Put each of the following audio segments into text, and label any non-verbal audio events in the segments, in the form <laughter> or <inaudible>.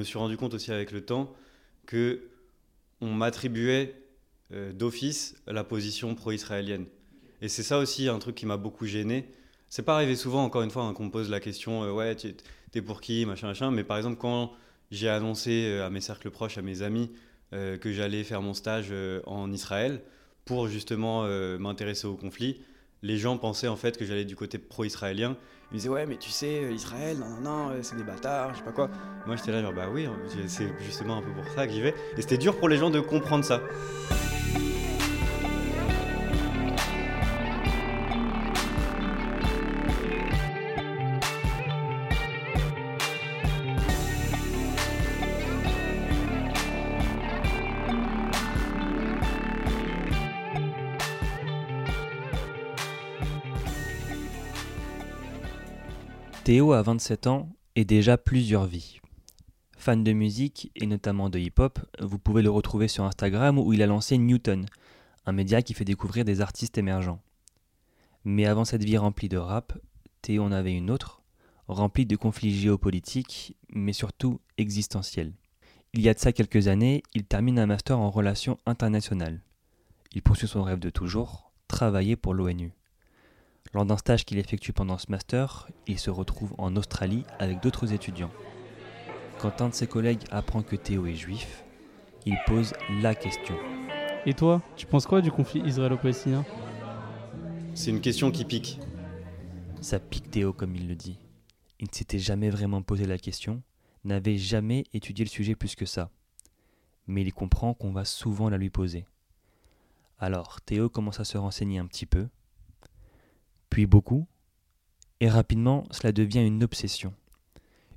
me suis rendu compte aussi avec le temps que on m'attribuait euh, d'office la position pro-israélienne. Et c'est ça aussi un truc qui m'a beaucoup gêné. C'est pas arrivé souvent, encore une fois, hein, qu'on me pose la question euh, Ouais, t'es pour qui Machin, machin. Mais par exemple, quand j'ai annoncé euh, à mes cercles proches, à mes amis, que j'allais faire mon stage en Israël pour justement m'intéresser au conflit, les gens pensaient en fait que j'allais du côté pro-israélien. Ils me disaient ouais mais tu sais Israël non non non c'est des bâtards je sais pas quoi. Moi j'étais là genre bah oui c'est justement un peu pour ça que j'y vais. Et c'était dur pour les gens de comprendre ça. Théo a 27 ans et déjà plusieurs vies. Fan de musique et notamment de hip-hop, vous pouvez le retrouver sur Instagram où il a lancé Newton, un média qui fait découvrir des artistes émergents. Mais avant cette vie remplie de rap, Théo en avait une autre, remplie de conflits géopolitiques, mais surtout existentiels. Il y a de ça quelques années, il termine un master en relations internationales. Il poursuit son rêve de toujours, travailler pour l'ONU. Lors d'un stage qu'il effectue pendant ce master, il se retrouve en Australie avec d'autres étudiants. Quand un de ses collègues apprend que Théo est juif, il pose la question. Et toi, tu penses quoi du conflit israélo-palestinien? C'est une question qui pique. Ça pique Théo comme il le dit. Il ne s'était jamais vraiment posé la question, n'avait jamais étudié le sujet plus que ça. Mais il comprend qu'on va souvent la lui poser. Alors Théo commence à se renseigner un petit peu, puis beaucoup, et rapidement cela devient une obsession.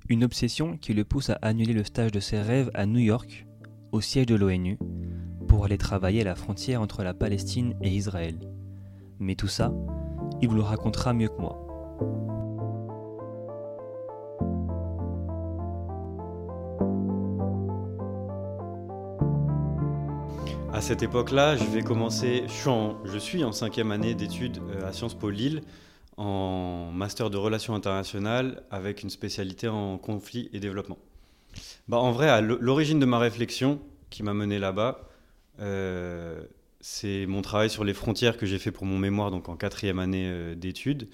Une obsession qui le pousse à annuler le stage de ses rêves à New York, au siège de l'ONU, pour aller travailler à la frontière entre la Palestine et Israël. Mais tout ça, il vous le racontera mieux que moi. À cette époque-là, je vais commencer. Je suis en, je suis en cinquième année d'études euh, à Sciences Po Lille, en master de relations internationales avec une spécialité en conflit et développement. Bah, en vrai, à l'origine de ma réflexion qui m'a mené là-bas, euh, c'est mon travail sur les frontières que j'ai fait pour mon mémoire, donc en quatrième année euh, d'études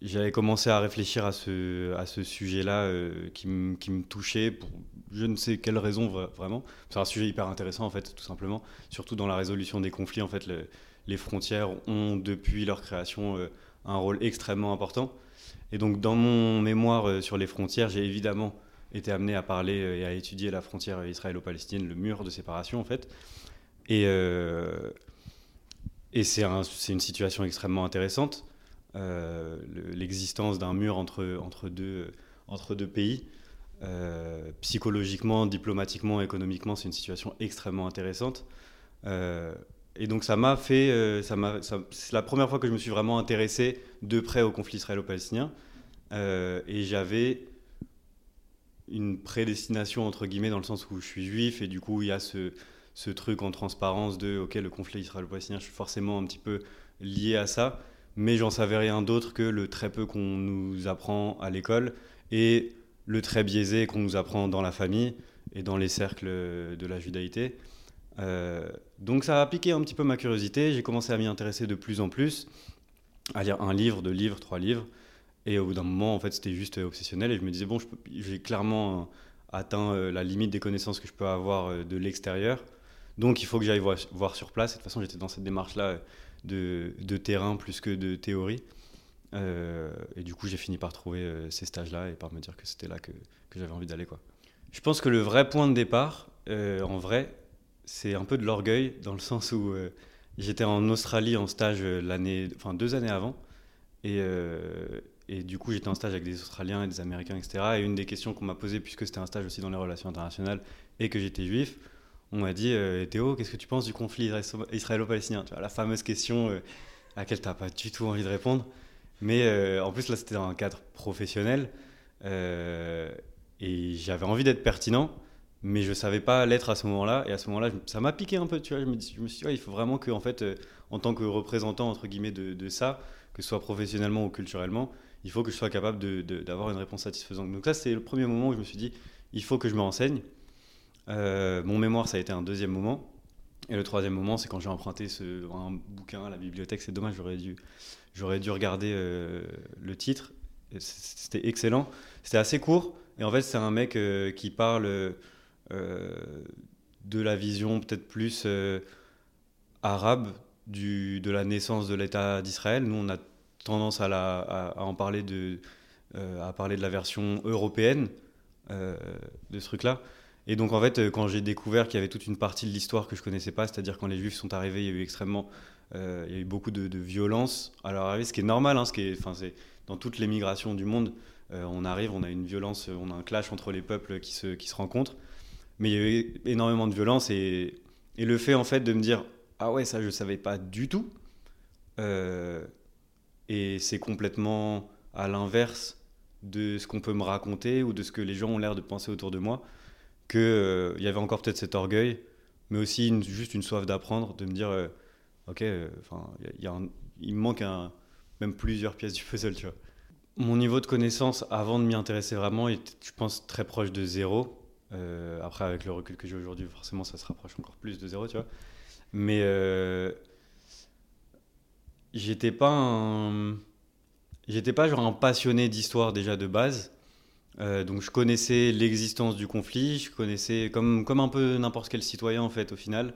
j'avais commencé à réfléchir à ce, sujet-là euh, qui, me touchait pour je ne sais quelle raison vraiment. C'est un sujet hyper intéressant en fait, tout simplement. Surtout dans la résolution des conflits, en fait, les frontières ont depuis leur création euh, un rôle extrêmement important. Et donc dans mon mémoire euh, sur les frontières, j'ai évidemment été amené à parler et à étudier la frontière israélo-palestinienne, le mur de séparation en fait. Et, c'est un, une situation extrêmement intéressante l'existence d'un mur entre, entre, deux, entre deux pays. Euh, psychologiquement, diplomatiquement, économiquement, c'est une situation extrêmement intéressante. Euh, et donc ça m'a fait, ça c'est la première fois que je me suis vraiment intéressé de près au conflit israélo-palestinien. et j'avais une prédestination entre guillemets dans le sens où je suis juif et du coup il y a ce, ce truc en transparence de ok le conflit israélo-palestinien, je suis forcément un petit peu lié à ça mais j'en savais rien d'autre que le très peu qu'on nous apprend à l'école et le très biaisé qu'on nous apprend dans la famille et dans les cercles de la judaïté. Euh, donc ça a piqué un petit peu ma curiosité, j'ai commencé à m'y intéresser de plus en plus, à lire un livre, deux livres, trois livres, et au bout d'un moment, en fait, c'était juste obsessionnel, et je me disais, bon, j'ai clairement atteint euh, la limite des connaissances que je peux avoir euh, de l'extérieur, donc il faut que j'aille voir, sur place, de toute façon, j'étais dans cette démarche-là de, terrain plus que de théorie. Euh, et du coup, j'ai fini par trouver euh, ces stages-là et par me dire que c'était là que, j'avais envie d'aller. Quoi. Je pense que le vrai point de départ, euh, en vrai, c'est un peu de l'orgueil, dans le sens où j'étais en Australie en stage l'année, enfin deux années avant. Et, et du coup, j'étais en stage avec des Australiens et des Américains, etc. Et une des questions qu'on m'a posées, puisque c'était un stage aussi dans les relations internationales et que j'étais juif, on m'a dit euh, Théo, qu'est-ce que tu penses du conflit israélo-palestinien? La fameuse question euh, à laquelle tu n'as pas du tout envie de répondre. Mais euh, en plus, là, c'était dans un cadre professionnel. et j'avais envie d'être pertinent, mais je ne savais pas l'être à ce moment-là. Et à ce moment-là, ça m'a piqué un peu. Tu vois, je, me, je suis dit, il faut vraiment que, en fait, en tant que représentant, entre guillemets, de, de, ça, que ce soit professionnellement ou culturellement, il faut que je sois capable d'avoir une réponse satisfaisante. Donc ça, c'est le premier moment où je me suis dit, il faut que je me renseigne. Euh, mon mémoire, ça a été un deuxième moment. Et le troisième moment, c'est quand j'ai emprunté ce, un bouquin à la bibliothèque. C'est dommage, j'aurais dû, j'aurais dû regarder euh, le titre. C'était excellent. C'était assez court. Et en fait, c'est un mec euh, qui parle de la vision peut-être plus arabe de la naissance de l'État d'Israël. Nous, on a tendance à, en parler de, à parler de la version européenne de ce truc-là. Et donc en fait, euh, quand j'ai découvert qu'il y avait toute une partie de l'histoire que je connaissais pas, c'est-à-dire quand les Juifs sont arrivés, il y a eu extrêmement, euh, il y a eu beaucoup de, violence à leur arrivée, ce qui est normal, hein, ce qui est, enfin c'est dans toutes les migrations du monde, euh, on arrive, on a une violence, on a un clash entre les peuples qui se, qui se rencontrent, mais il y a eu énormément de violence et, le fait en fait de me dire ah ouais ça je savais pas du tout. Et c'est complètement à l'inverse de ce qu'on peut me raconter ou de ce que les gens ont l'air de penser autour de moi qu'il euh, y avait encore peut-être cet orgueil, mais aussi juste une soif d'apprendre, de me dire, euh, ok, euh, enfin, il me manque un, même plusieurs pièces du puzzle, tu vois. Mon niveau de connaissance avant de m'y intéresser vraiment est, je pense, très proche de zéro. après, avec le recul que j'ai aujourd'hui, forcément, ça se rapproche encore plus de zéro, tu vois. Mais j'étais pas. J'étais pas genre un passionné d'histoire déjà de base, euh, donc je connaissais l'existence du conflit, je connaissais comme, comme un peu n'importe quel citoyen en fait au final,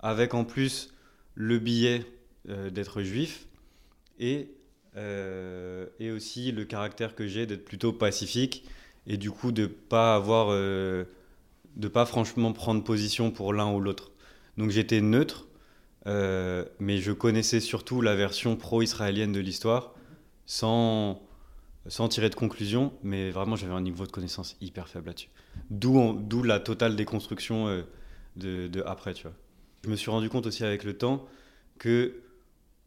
avec en plus le billet euh, d'être juif et, euh, et aussi le caractère que j'ai d'être plutôt pacifique et du coup de pas avoir de pas franchement prendre position pour l'un ou l'autre. Donc j'étais neutre, mais je connaissais surtout la version pro-israélienne de l'histoire sans sans tirer de conclusion, mais vraiment j'avais un niveau de connaissance hyper faible là-dessus. D'où la totale déconstruction euh, de, après, tu vois. Je me suis rendu compte aussi avec le temps que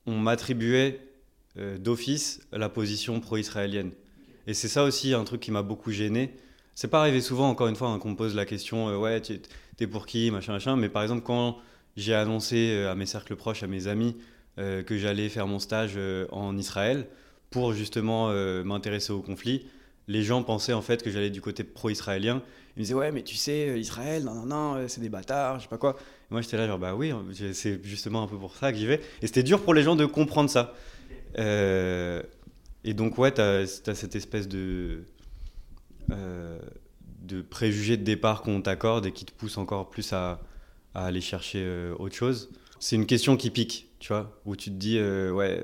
on m'attribuait euh, d'office la position pro-israélienne. Et c'est ça aussi un truc qui m'a beaucoup gêné. C'est pas arrivé souvent, encore une fois, hein, qu'on me pose la question euh, ouais, t'es pour qui, machin, machin. Mais par exemple, quand j'ai annoncé à mes cercles proches, à mes amis, que j'allais faire mon stage en Israël, pour justement euh, m'intéresser au conflit, les gens pensaient en fait que j'allais du côté pro-israélien. Ils me disaient ouais mais tu sais euh, Israël non non non euh, c'est des bâtards je sais pas quoi. moi j'étais là genre bah oui c'est justement un peu pour ça que j'y vais. Et c'était dur pour les gens de comprendre ça. et donc ouais t'as as cette espèce de de préjugés de départ qu'on t'accorde et qui te pousse encore plus à aller chercher autre chose. C'est une question qui pique, tu vois, où tu te dis ouais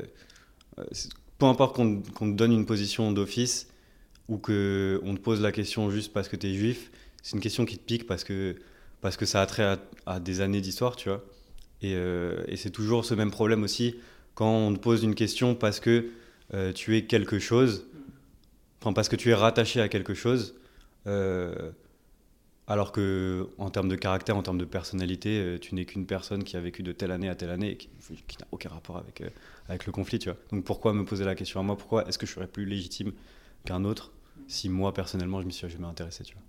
peu importe qu'on te donne une position d'office ou qu'on te pose la question juste parce que tu es juif, c'est une question qui te pique parce que, parce que ça a trait à, des années d'histoire, tu vois. Et, euh, et c'est toujours ce même problème aussi quand on te pose une question parce que euh, tu es quelque chose, enfin parce que tu es rattaché à quelque chose. Euh, alors que en termes de caractère, en termes de personnalité, tu n'es qu'une personne qui a vécu de telle année à telle année et qui, n'a aucun rapport avec, avec le conflit, tu vois. Donc pourquoi me poser la question à moi? Pourquoi est-ce que je serais plus légitime qu'un autre si moi personnellement je m'y suis jamais intéressé, tu vois?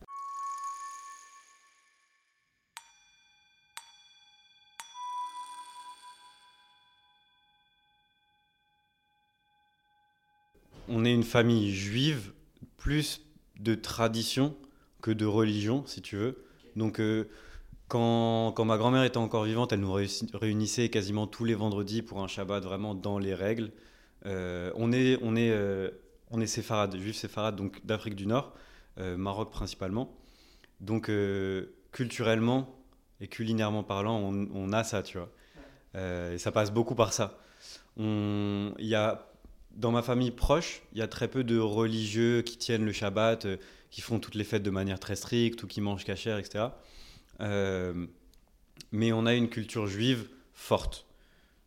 On est une famille juive plus de tradition que de religion, si tu veux. Donc, euh, quand, ma grand-mère était encore vivante, elle nous réunissait quasiment tous les vendredis pour un Shabbat vraiment dans les règles. Euh, on est, on est, euh, on est séfarade, juifs séfarades, donc d'Afrique du Nord, Maroc principalement. Donc, culturellement et culinairement parlant, on, on a ça, tu vois. et ça passe beaucoup par ça. Il y a dans ma famille proche, il y a très peu de religieux qui tiennent le Shabbat, qui font toutes les fêtes de manière très stricte ou qui mangent cachère, etc. Euh, mais on a une culture juive forte,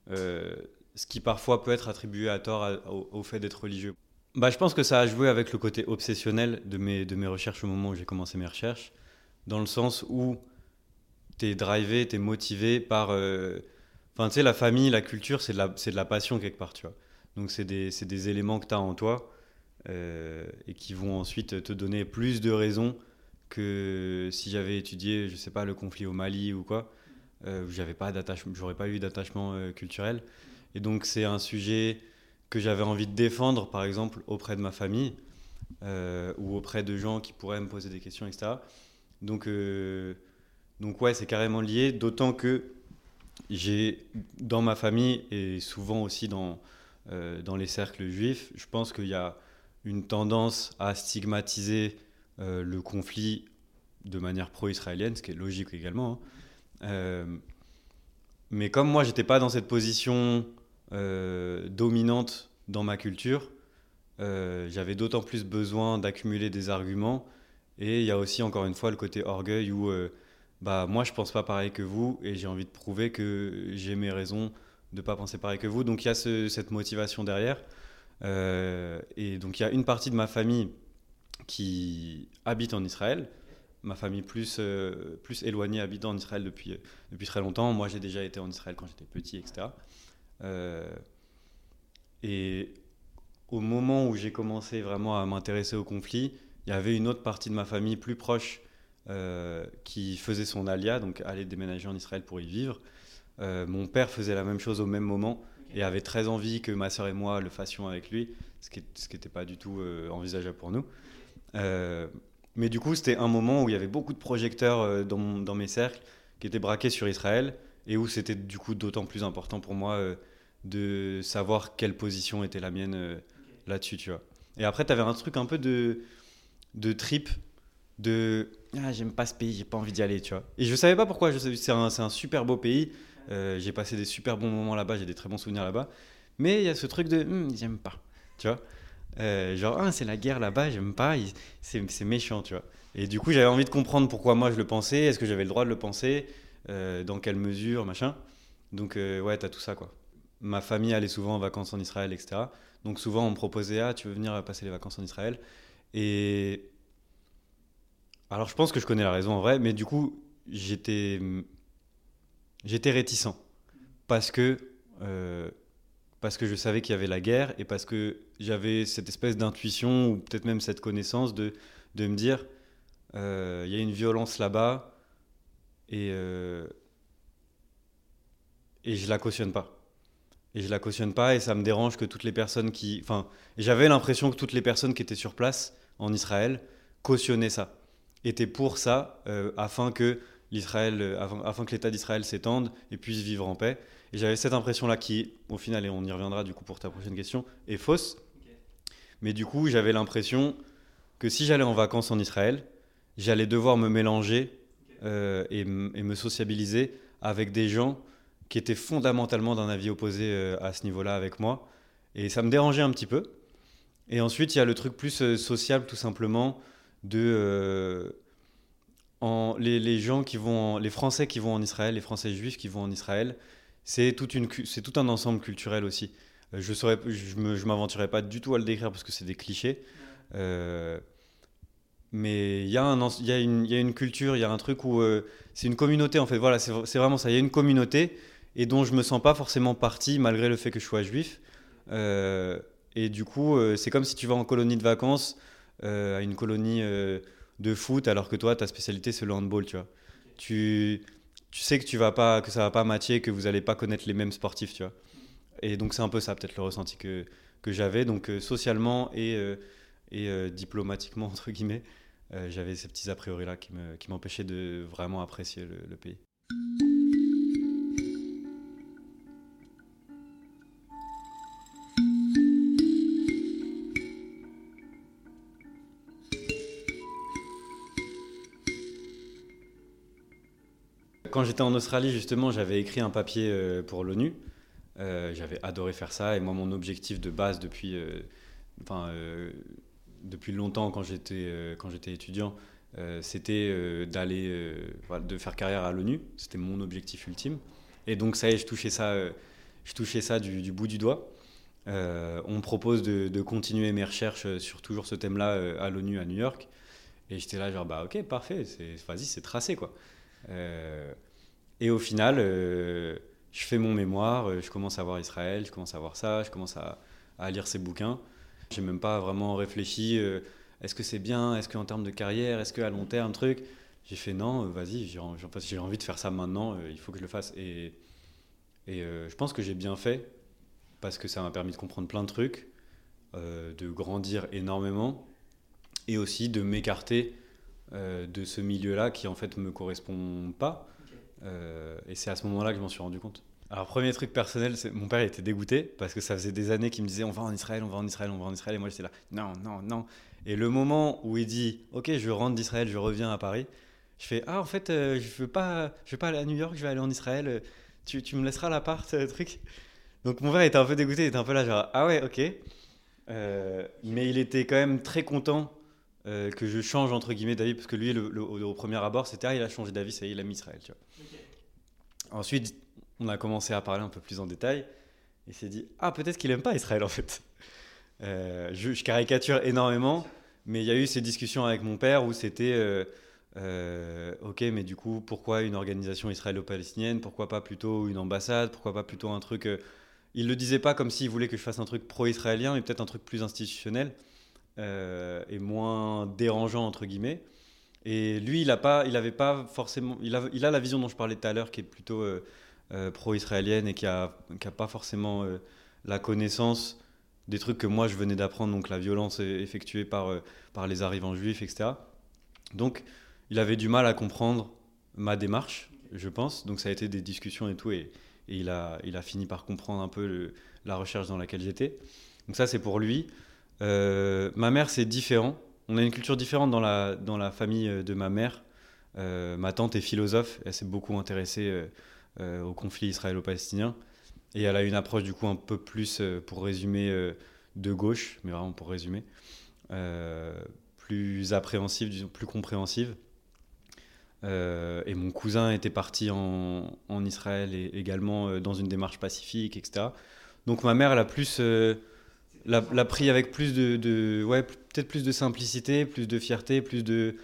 euh, ce qui parfois peut être attribué à tort au, fait d'être religieux. Bah, je pense que ça a joué avec le côté obsessionnel de mes, de mes recherches au moment où j'ai commencé mes recherches, dans le sens où tu es drivé, tu es motivé par... Euh, enfin, tu sais, la famille, la culture, c'est de la, de la passion quelque part, tu vois. Donc, c'est des, des, éléments que tu as en toi et qui vont ensuite te donner plus de raisons que si j'avais étudié, je sais pas, le conflit au Mali ou quoi, euh, j'avais pas d'attachement, j'aurais pas eu d'attachement euh, culturel. Et donc c'est un sujet que j'avais envie de défendre, par exemple, auprès de ma famille ou auprès de gens qui pourraient me poser des questions, etc. Donc, donc ouais, c'est carrément lié, d'autant que j'ai dans ma famille et souvent aussi dans, dans les cercles juifs, je pense qu'il y a une tendance à stigmatiser le conflit de manière pro-israélienne, ce qui est logique également. Hein. Euh, mais comme moi, j'étais pas dans cette position euh, dominante dans ma culture, euh, j'avais d'autant plus besoin d'accumuler des arguments. Et il y a aussi, encore une fois, le côté orgueil où bah, moi, je pense pas pareil que vous et j'ai envie de prouver que j'ai mes raisons de pas penser pareil que vous. Donc il y a cette motivation derrière. et donc il y a une partie de ma famille qui habite en Israël ma famille plus, euh, plus éloignée habite en Israël depuis, depuis très longtemps. Moi, j'ai déjà été en Israël quand j'étais petit, etc. Euh, et au moment où j'ai commencé vraiment à m'intéresser au conflit, il y avait une autre partie de ma famille plus proche euh, qui faisait son alia, donc aller déménager en Israël pour y vivre. mon père faisait la même chose au même moment et avait très envie que ma soeur et moi le fassions avec lui, ce qui n'était pas du tout envisageable pour nous. Mais du coup, c'était un moment où il y avait beaucoup de projecteurs euh, dans, dans, mes cercles qui étaient braqués sur Israël et où c'était du coup d'autant plus important pour moi euh, de savoir quelle position était la mienne euh, là-dessus, tu vois. Et après, tu avais un truc un peu de, de trip, de ah, j'aime pas ce pays, j'ai pas envie d'y aller, tu vois. Et je savais pas pourquoi, c'est un, un, super beau pays, j'ai passé des super bons moments là-bas, j'ai des très bons souvenirs là-bas, mais il y a ce truc de hum, j'aime pas, tu vois. Euh, genre, ah, c'est la guerre là-bas, j'aime pas, c'est méchant, tu vois. Et du coup, j'avais envie de comprendre pourquoi moi je le pensais, est-ce que j'avais le droit de le penser, euh, dans quelle mesure, machin. Donc, euh, ouais, t'as tout ça, quoi. Ma famille allait souvent en vacances en Israël, etc. Donc, souvent, on me proposait, ah, tu veux venir passer les vacances en Israël? Et. Alors, je pense que je connais la raison en vrai, mais du coup, j'étais. J'étais réticent. Parce que parce que je savais qu'il y avait la guerre et parce que j'avais cette espèce d'intuition ou peut-être même cette connaissance de, de me dire euh, il y a une violence là-bas et, euh, et je la cautionne pas. Et je la cautionne pas et ça me dérange que toutes les personnes qui. Enfin, j'avais l'impression que toutes les personnes qui étaient sur place en Israël cautionnaient ça, étaient pour ça euh, afin que l'Israël, afin que l'État d'Israël s'étende et puisse vivre en paix. Et j'avais cette impression-là qui, au final, et on y reviendra du coup pour ta prochaine question, est fausse. Mais du coup, j'avais l'impression que si j'allais en vacances en Israël, j'allais devoir me mélanger euh, et, me sociabiliser avec des gens qui étaient fondamentalement d'un avis opposé euh, à ce niveau-là avec moi. Et ça me dérangeait un petit peu. Et ensuite, il y a le truc plus euh, sociable, tout simplement, de en, les, les, gens qui vont, les Français qui vont en Israël, les Français juifs qui vont en Israël, c'est tout un ensemble culturel aussi. Euh, je ne je m'aventurerai pas du tout à le décrire parce que c'est des clichés. Euh, mais il y, y a une culture, il y a un truc où euh, c'est une communauté en fait. Voilà, c'est vraiment ça. Il y a une communauté et dont je me sens pas forcément partie malgré le fait que je sois juif. et du coup, c'est comme si tu vas en colonie de vacances à une colonie de foot alors que toi, ta spécialité c'est le handball, tu vois. Tu tu sais que tu vas pas, que ça va pas matcher, que vous allez pas connaître les mêmes sportifs, tu vois. Et donc c'est un peu ça peut-être le ressenti que, que j'avais. Donc euh, socialement et, euh, et euh, diplomatiquement <laughs> entre guillemets, j'avais ces petits a priori là qui m'empêchaient qui de vraiment apprécier le pays. Quand j'étais en Australie, justement, j'avais écrit un papier euh, pour l'ONU. Euh, j'avais adoré faire ça. Et moi, mon objectif de base depuis, euh, enfin, depuis longtemps, quand j'étais quand j'étais étudiant, c'était d'aller, de faire carrière à l'ONU. C'était mon objectif ultime. Et donc, ça y est, je touchais ça, je touchais ça du, bout du doigt. on me propose de, continuer mes recherches sur toujours ce thème-là à l'ONU à New York. Et j'étais là, genre, bah ok, parfait, vas-y, c'est tracé, quoi. Et au final, euh, je fais mon mémoire, euh, je commence à voir Israël, je commence à voir ça, je commence à, lire ses bouquins. J'ai même pas vraiment réfléchi, euh, est-ce que c'est bien, est-ce qu'en termes de carrière, est-ce qu'à long terme, truc. J'ai fait non, vas-y, j'ai envie de faire ça maintenant, il faut que je le fasse. Et, et je pense que j'ai bien fait parce que ça m'a permis de comprendre plein de trucs, de grandir énormément, et aussi de m'écarter de ce milieu-là qui en fait me correspond pas. Euh, et c'est à ce moment-là que je m'en suis rendu compte. Alors, premier truc personnel, mon père était dégoûté parce que ça faisait des années qu'il me disait on va en Israël, on va en Israël, on va en Israël. Et moi j'étais là non, non, non. Et le moment où il dit ok, je rentre d'Israël, je reviens à Paris, je fais ah en fait euh, je veux veux pas aller à New York, je vais aller en Israël. Tu, tu me laisseras l'appart, ce truc? Donc mon père était un peu dégoûté, il était un peu là genre ah ouais ok. mais il était quand même très content euh, que je change entre guillemets d'avis parce que lui le, au, premier abord c'était ah il a changé d'avis ça y est il a mis Israël tu vois. ensuite on a commencé à parler un peu plus en détail et s'est dit ah peut-être qu'il aime pas Israël en fait. <laughs> Euh, je, caricature énormément mais il y a eu ces discussions avec mon père où c'était euh, ok mais du coup pourquoi une organisation israélo-palestinienne? Pourquoi pas plutôt une ambassade? Pourquoi pas plutôt un truc il le disait pas comme s'il voulait que je fasse un truc pro-israélien mais peut-être un truc plus institutionnel euh, et moins dérangeant entre guillemets. Et lui, il a pas, il avait pas forcément, il a, il a la vision dont je parlais tout à l'heure, qui est plutôt euh, euh, pro-israélienne et qui a, qui a pas forcément la connaissance des trucs que moi je venais d'apprendre, donc la violence effectuée par, par les arrivants juifs, etc. Donc, il avait du mal à comprendre ma démarche, je pense. Donc, ça a été des discussions et tout, et, et il, a, il a fini par comprendre un peu la recherche dans laquelle j'étais. Donc, ça, c'est pour lui. Euh, ma mère, c'est différent. On a une culture différente dans la, dans la famille euh, de ma mère. Euh, ma tante est philosophe, elle s'est beaucoup intéressée au conflit israélo-palestinien. Et elle a une approche du coup un peu plus, pour résumer, de gauche, mais vraiment pour résumer, plus appréhensive, plus compréhensive. et mon cousin était parti en, en Israël également dans une démarche pacifique, etc. Donc ma mère, elle a plus l'a pris avec plus de, ouais, peut-être plus de simplicité, plus de fierté, plus de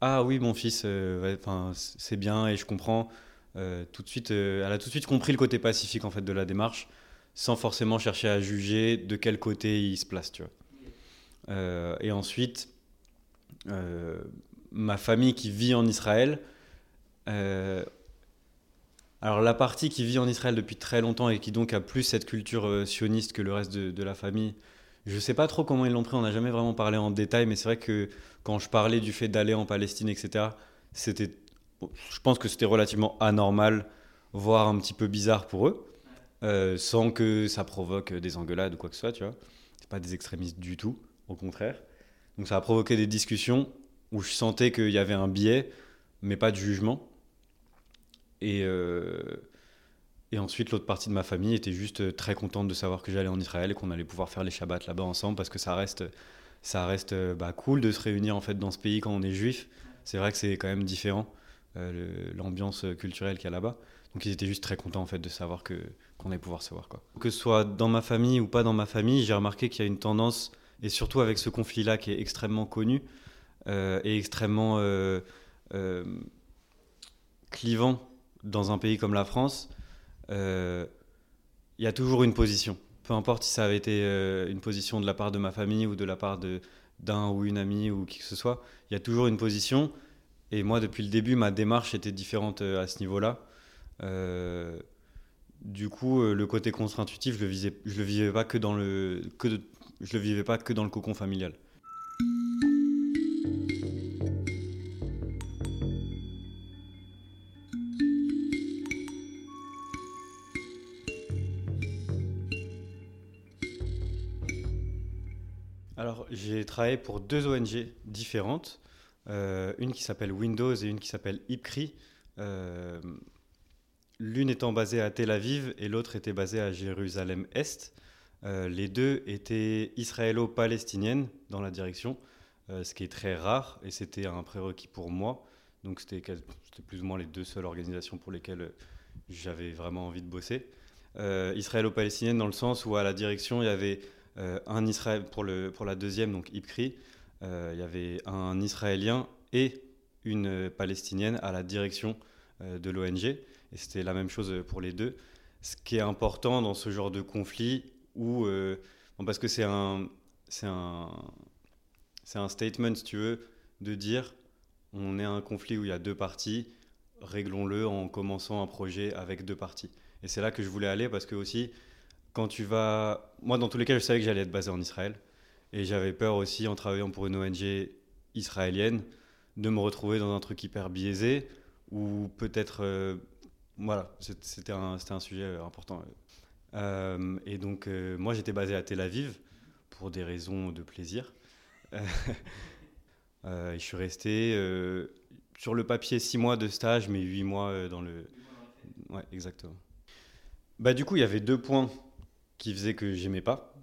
ah oui mon fils, euh, c'est bien et je comprends. Euh, tout de suite, euh, elle a tout de suite compris le côté pacifique en fait de la démarche, sans forcément chercher à juger de quel côté il se place, tu vois. et ensuite, ma famille qui vit en Israël, alors la partie qui vit en Israël depuis très longtemps et qui donc a plus cette culture euh, sioniste que le reste de, la famille, je ne sais pas trop comment ils l'ont pris, on n'a jamais vraiment parlé en détail, mais c'est vrai que quand je parlais du fait d'aller en Palestine, etc., c'était, je pense que c'était relativement anormal, voire un petit peu bizarre pour eux, euh, sans que ça provoque des engueulades ou quoi que ce soit, tu vois. C'est pas des extrémistes du tout, au contraire. Donc ça a provoqué des discussions où je sentais qu'il y avait un biais, mais pas de jugement. Et, euh, et ensuite, l'autre partie de ma famille était juste très contente de savoir que j'allais en Israël et qu'on allait pouvoir faire les Shabbats là-bas ensemble parce que ça reste, ça reste bah, cool de se réunir en fait dans ce pays quand on est juif. C'est vrai que c'est quand même différent euh, l'ambiance culturelle qu'il y a là-bas. Donc ils étaient juste très contents en fait de savoir que qu'on allait pouvoir savoir quoi. Que ce soit dans ma famille ou pas dans ma famille, j'ai remarqué qu'il y a une tendance et surtout avec ce conflit-là qui est extrêmement connu euh, et extrêmement clivant dans un pays comme la France, euh, il y a toujours une position. Peu importe si ça avait été euh, une position de la part de ma famille ou de la part d'un ou une amie ou qui que ce soit, il y a toujours une position. Et moi, depuis le début, ma démarche était différente euh, à ce niveau-là. du coup, le côté contre-intuitif, je le le je le vivais pas que dans le cocon familial. J'ai travaillé pour deux ONG différentes, euh, une qui s'appelle Windows et une qui s'appelle IPCRI. Euh, l'une étant basée à Tel Aviv et l'autre était basée à Jérusalem-Est. Euh, les deux étaient israélo-palestiniennes dans la direction, ce qui est très rare et c'était un prérequis pour moi. Donc c'était plus ou moins les deux seules organisations pour lesquelles j'avais vraiment envie de bosser. israélo-palestinienne dans le sens où à la direction il y avait un Israël pour, le, pour la deuxième, donc Ipkri, euh, il y avait un Israélien et une Palestinienne à la direction euh, de l'ONG. Et c'était la même chose pour les deux. Ce qui est important dans ce genre de conflit, où, parce que c'est un, c'est un, c'est un statement, si tu veux, de dire on est un conflit où il y a deux parties, réglons-le en commençant un projet avec deux parties. Et c'est là que je voulais aller parce que aussi, quand tu vas. Moi, dans tous les cas, je savais que j'allais être basé en Israël. Et j'avais peur aussi, en travaillant pour une ONG israélienne, de me retrouver dans un truc hyper biaisé ou peut-être. euh, voilà, c'était un, un sujet euh, important. Euh, et donc, moi, j'étais basé à Tel Aviv pour des raisons de plaisir. <laughs> Je suis resté sur le papier six mois de stage, mais huit mois dans le. Ouais, exactement. Bah, du coup, il y avait deux points qui faisaient que j'aimais pas.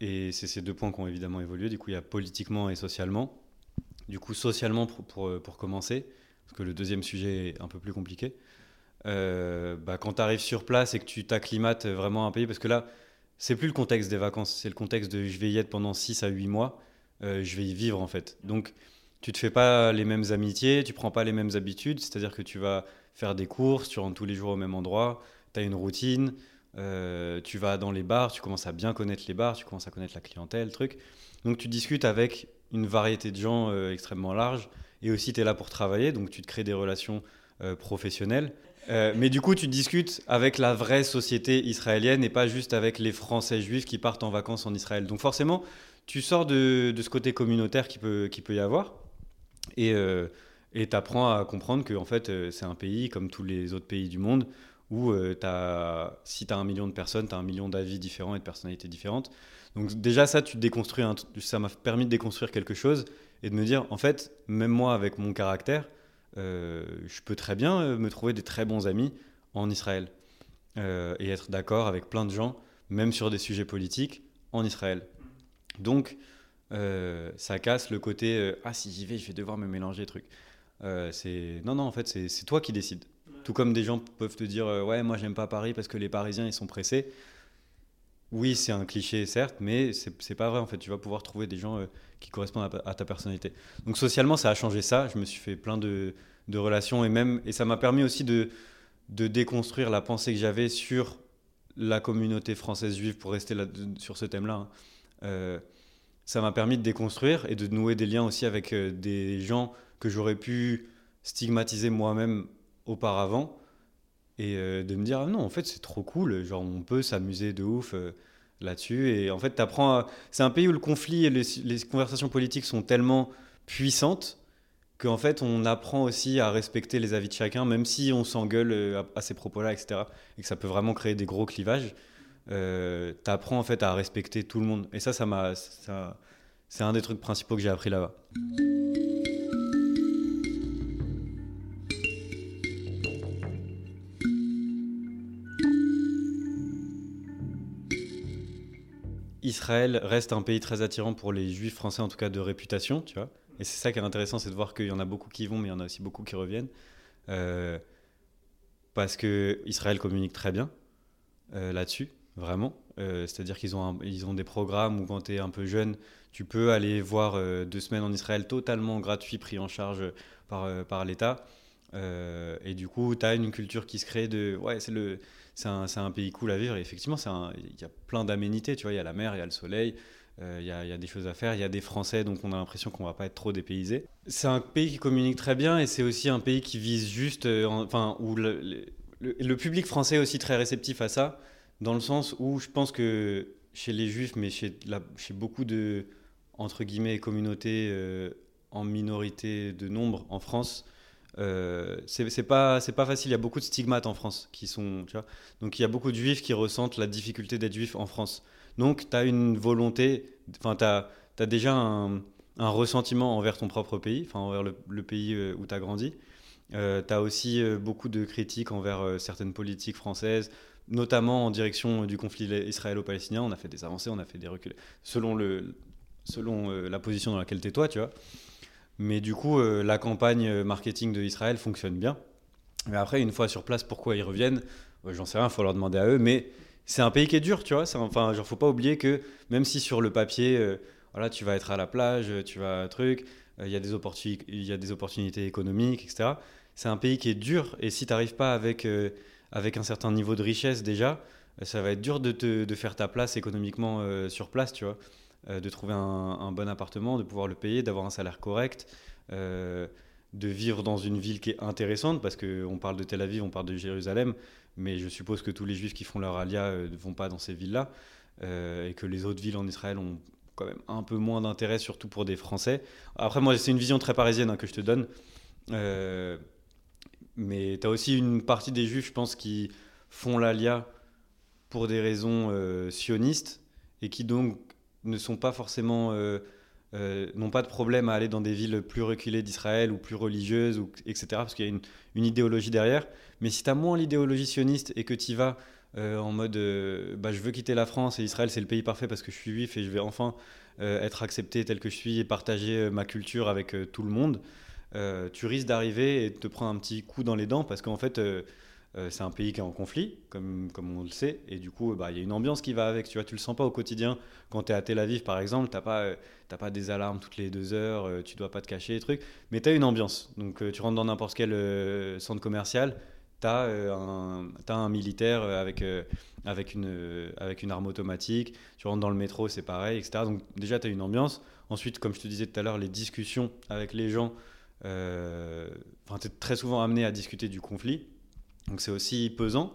Et c'est ces deux points qui ont évidemment évolué. Du coup, il y a politiquement et socialement. Du coup, socialement, pour, pour, pour commencer, parce que le deuxième sujet est un peu plus compliqué. Euh, bah, quand tu arrives sur place et que tu t'acclimates vraiment à un pays, parce que là, c'est plus le contexte des vacances, c'est le contexte de je vais y être pendant 6 à 8 mois, euh, je vais y vivre en fait. Donc, tu te fais pas les mêmes amitiés, tu prends pas les mêmes habitudes, c'est-à-dire que tu vas faire des courses, tu rentres tous les jours au même endroit, tu as une routine, euh, tu vas dans les bars, tu commences à bien connaître les bars, tu commences à connaître la clientèle, truc. Donc, tu discutes avec une variété de gens euh, extrêmement large et aussi tu es là pour travailler, donc tu te crées des relations euh, professionnelles. Mais du coup, tu discutes avec la vraie société israélienne et pas juste avec les Français juifs qui partent en vacances en Israël. Donc forcément, tu sors de, ce côté communautaire qui peut, y avoir et tu apprends à comprendre que en fait, c'est un pays comme tous les autres pays du monde où euh, as, si tu as un million de personnes, tu as un million d'avis différents et de personnalités différentes. Donc déjà, ça, tu déconstruis un, ça m'a permis de déconstruire quelque chose et de me dire, en fait, même moi, avec mon caractère, euh, je peux très bien euh, me trouver des très bons amis en Israël euh, et être d'accord avec plein de gens, même sur des sujets politiques, en Israël. Donc, ça casse le côté ah si j'y vais, je vais devoir me mélanger truc. C'est non non en fait c'est toi qui décides. Tout comme des gens peuvent te dire euh, ouais moi j'aime pas Paris parce que les Parisiens ils sont pressés. Oui c'est un cliché certes, mais c'est pas vrai en fait. Tu vas pouvoir trouver des gens euh, qui correspondent à, ta personnalité. Donc socialement ça a changé ça. Je me suis fait plein de, de relations et même et ça m'a permis aussi de de déconstruire la pensée que j'avais sur la communauté française juive pour rester sur ce thème-là. hein. Euh, ça m'a permis de déconstruire et de nouer des liens aussi avec des gens que j'aurais pu stigmatiser moi-même auparavant et euh, de me dire ah non en fait c'est trop cool genre on peut s'amuser de ouf euh, là-dessus. Et en fait t'apprends c'est un pays où le conflit et les, conversations politiques sont tellement puissantes qu'en fait on apprend aussi à respecter les avis de chacun même si on s'engueule euh, à, à ces propos-là etc et que ça peut vraiment créer des gros clivages. Euh, t'apprends en fait à respecter tout le monde. Et ça ça m'a ça, c'est un des trucs principaux que j'ai appris là-bas Israël reste un pays très attirant pour les juifs français, en tout cas de réputation, tu vois. Et c'est ça qui est intéressant, c'est de voir qu'il y en a beaucoup qui vont, mais il y en a aussi beaucoup qui reviennent. Euh, parce que Israël communique très bien euh, là-dessus, vraiment. Euh, C'est-à-dire qu'ils ont, ont des programmes où quand tu es un peu jeune, tu peux aller voir deux semaines en Israël totalement gratuit, pris en charge par, par l'État. Et du coup, tu as une culture qui se crée de... Ouais, c'est le... C'est un, pays cool à vivre et effectivement, il y a plein d'aménités, tu vois, il y a la mer, il y a le soleil, euh, il y, a, des choses à faire, il y a des Français, donc on a l'impression qu'on va pas être trop dépaysé. C'est un pays qui communique très bien et c'est aussi un pays qui vise juste, euh, en- enfin, où le, public français est aussi très réceptif à ça, dans le sens où je pense que chez les juifs, mais chez beaucoup de, entre guillemets, communautés euh, en minorité de nombre en France, euh, c'est pas, facile, il y a beaucoup de stigmates en France qui sont, donc il y a beaucoup de juifs qui ressentent la difficulté d'être juif en France. Donc tu as une volonté, enfin tu as, déjà un, ressentiment envers ton propre pays, enfin envers le, pays euh, où tu as grandi. Euh, tu as aussi euh, beaucoup de critiques envers euh, certaines politiques françaises, notamment en direction du conflit israélo-palestinien. On a fait des avancées, on a fait des reculs, selon, selon la position dans laquelle tu es toi, tu vois. Mais du coup, euh, la campagne marketing de Israël fonctionne bien. Mais après, une fois sur place, pourquoi ils reviennent? J'en sais rien, il faut leur demander à eux. Mais c'est un pays qui est dur, tu vois. Un- Enfin, genre, faut pas oublier que même si sur le papier, euh, voilà, tu vas être à la plage, tu vas truc, euh, il y a des opportunités, il économiques, etc. C'est un pays qui est dur. Et si tu n'arrives pas avec euh, avec un certain niveau de richesse déjà, euh, ça va être dur de, te, de faire ta place économiquement euh, sur place, tu vois. Euh, de trouver un, bon appartement, de pouvoir le payer, d'avoir un salaire correct, euh, de vivre dans une ville qui est intéressante, parce qu'on parle de Tel Aviv, on parle de Jérusalem, mais je suppose que tous les juifs qui font leur alia ne vont pas dans ces villes-là, et que les autres villes en Israël ont quand même un peu moins d'intérêt, surtout pour des Français. Après, moi, c'est une vision très parisienne hein, que je te donne. mais tu as aussi une partie des juifs, je pense, qui font l'alia pour des raisons sionistes et qui donc ne sont pas forcément euh, euh, n'ont pas de problème à aller dans des villes plus reculées d'Israël ou plus religieuses, ou, etc., parce qu'il y a une, idéologie derrière. Mais si tu as moins l'idéologie sioniste et que tu y vas euh, en mode bah, je veux quitter la France et Israël c'est le pays parfait parce que je suis juif et je vais enfin être accepté tel que je suis et partager ma culture avec tout le monde, tu risques d'arriver et te prendre un petit coup dans les dents parce qu'en fait euh, c'est un pays qui est en conflit, comme, comme on le sait, et du coup, bah, il y a une ambiance qui va avec. Tu vois, tu le sens pas au quotidien. Quand tu es à Tel Aviv, par exemple, tu n'as pas, euh, pas des alarmes toutes les deux heures, euh, tu dois pas te cacher, des trucs, mais tu as une ambiance. Donc, tu rentres dans n'importe quel centre commercial, tu as, un, militaire avec, avec, une, avec une arme automatique. Tu rentres dans le métro, c'est pareil, etc. Donc, déjà, tu as une ambiance. Ensuite, comme je te disais tout à l'heure, les discussions avec les gens, tu es très souvent amené à discuter du conflit. Donc c'est aussi pesant.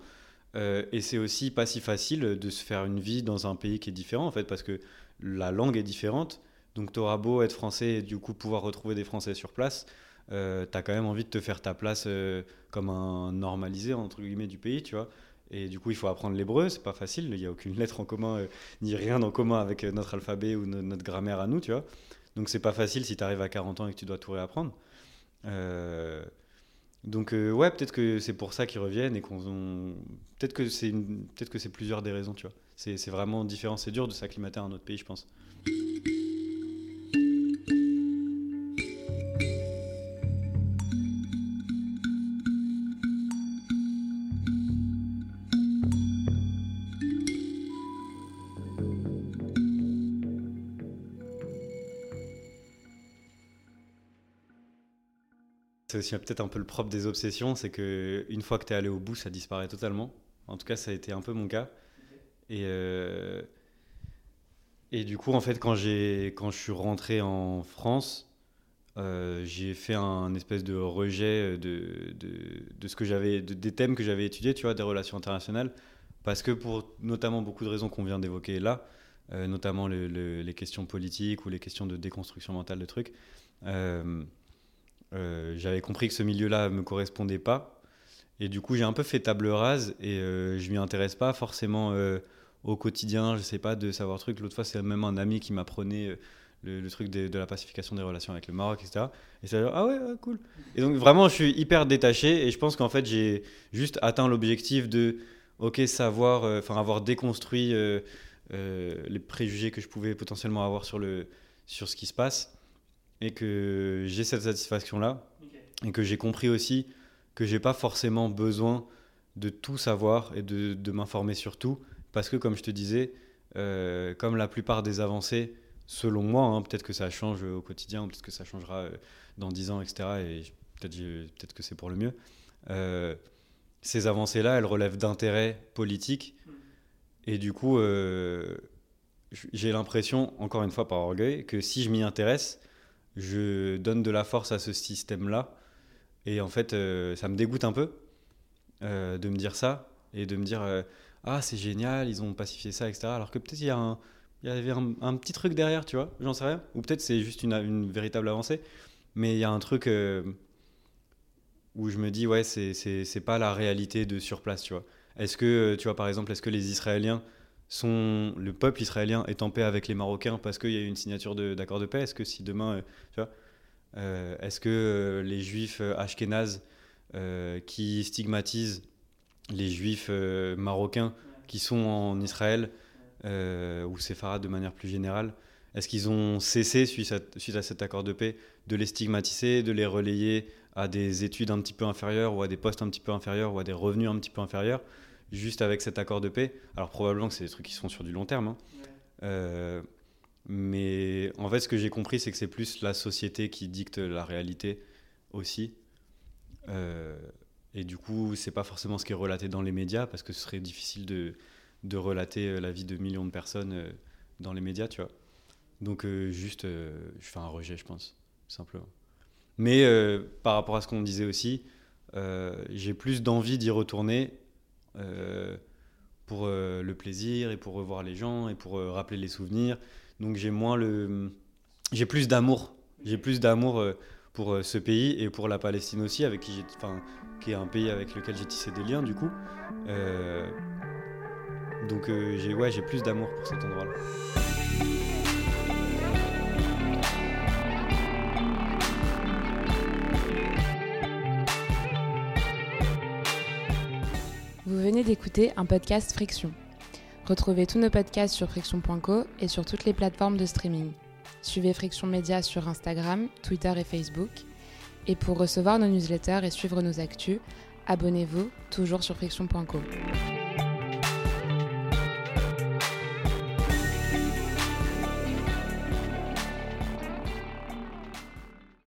Euh, et c'est aussi pas si facile de se faire une vie dans un pays qui est différent, en fait, parce que la langue est différente. Donc tu auras beau être français et du coup pouvoir retrouver des Français sur place, euh, tu as quand même envie de te faire ta place euh, comme un normalisé, entre guillemets, du pays, tu vois. Et du coup, il faut apprendre l'hébreu, c'est pas facile, il n'y a aucune <laughs> lettre en commun, ni rien en commun avec notre alphabet ou notre grammaire à nous, tu vois. Donc c'est pas facile si tu arrives à 40 ans et que tu dois tout réapprendre. Donc euh, ouais, peut-être que c'est pour ça qu'ils reviennent et qu'on peut-être que c'est peut-être que c'est plusieurs des raisons, tu vois. C'est vraiment différent, c'est dur de s'acclimater à un autre pays, je pense. C'est aussi peut-être un peu le propre des obsessions, c'est que une fois que tu es allé au bout, ça disparaît totalement. En tout cas, ça a été un peu mon cas. Et, euh, et du coup, en fait, quand, quand je suis rentré en France, euh, j'ai fait un espèce de rejet de, de, de ce que j'avais, des thèmes que j'avais étudiés, tu vois, des relations internationales, parce que pour notamment beaucoup de raisons qu'on vient d'évoquer là, euh, notamment les questions politiques ou les questions de déconstruction mentale de trucs. Euh, j'avais compris que ce milieu-là me correspondait pas. Et du coup, j'ai un peu fait table rase et euh, je m'y intéresse pas forcément euh, au quotidien. Je sais pas de savoir truc. L'autre fois, c'est même un ami qui m'apprenait le, truc de, la pacification des relations avec le Maroc, etc. Et c'est ah ouais, cool. Et donc vraiment, je suis hyper détaché et je pense qu'en fait, j'ai juste atteint l'objectif de, ok, savoir, enfin avoir déconstruit les préjugés que je pouvais potentiellement avoir sur le sur ce qui se passe et que j'ai cette satisfaction-là et que j'ai compris aussi que j'ai pas forcément besoin de tout savoir et de, de m'informer sur tout parce que comme je te disais, euh, comme la plupart des avancées, selon moi, hein, peut-être que ça change au quotidien, peut-être que ça changera euh, dans 10 ans, etc. Et peut-être peut que c'est pour le mieux. Euh, ces avancées-là, elles relèvent d'intérêts politiques. Et du coup, j'ai l'impression, encore une fois par orgueil, que si je m'y intéresse, je donne de la force à ce système-là. Et en fait, euh, ça me dégoûte un peu euh, de me dire ça et de me dire euh, Ah, c'est génial, ils ont pacifié ça, etc. Alors que peut-être il y, a il y avait un, petit truc derrière, tu vois, j'en sais rien. Ou peut-être c'est juste une, une, véritable avancée. Mais il y a un truc où je me dis Ouais, c'est pas la réalité de sur place, tu vois. Est-ce que, tu vois, par exemple, est-ce que les Israéliens le peuple israélien est en paix avec les Marocains parce qu'il y a eu une signature d'accord de, paix? Est-ce que si demain, euh, tu vois, euh, est-ce que euh, les juifs ashkénazes qui stigmatisent les juifs marocains qui sont en Israël ou séfarades de manière plus générale, est-ce qu'ils ont cessé, suite à, suite à, cet accord de paix, de les stigmatiser, de les relayer à des études un petit peu inférieures ou à des postes un petit peu inférieurs ou à des revenus un petit peu inférieurs? Juste avec cet accord de paix. Alors probablement que c'est des trucs qui sont sur du long terme. Hein. Euh, mais en fait, ce que j'ai compris, c'est que c'est plus la société qui dicte la réalité aussi. Euh, et du coup, c'est pas forcément ce qui est relaté dans les médias, parce que ce serait difficile de, de relater euh, la vie de millions de personnes dans les médias, tu vois. Donc juste, je fais un rejet, je pense, simplement. Mais par rapport à ce qu'on disait aussi, j'ai plus d'envie d'y retourner pour le plaisir et pour revoir les gens et pour rappeler les souvenirs. Donc j'ai moins le, j'ai plus d'amour, j'ai plus d'amour pour ce pays et pour la Palestine aussi, avec qui enfin, qui est un pays avec lequel j'ai tissé des liens du coup. donc j'ai, ouais, j'ai plus d'amour pour cet endroit-là. D'écouter un podcast Friction. Retrouvez tous nos podcasts sur friction.co et sur toutes les plateformes de streaming. Suivez Friction Média sur Instagram, Twitter et Facebook. Et pour recevoir nos newsletters et suivre nos actus, abonnez-vous toujours sur friction.co.